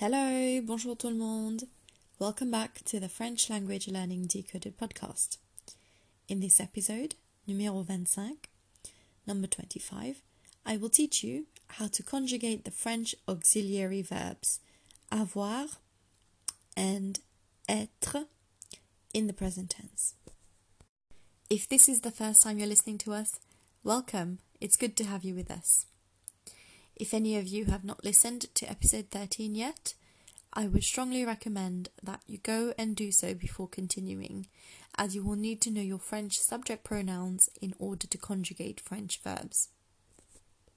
Hello, bonjour tout le monde. Welcome back to the French Language Learning Decoded podcast. In this episode, numéro 25, number 25, I will teach you how to conjugate the French auxiliary verbs avoir and être in the present tense. If this is the first time you're listening to us, welcome. It's good to have you with us. If any of you have not listened to episode 13 yet, I would strongly recommend that you go and do so before continuing, as you will need to know your French subject pronouns in order to conjugate French verbs.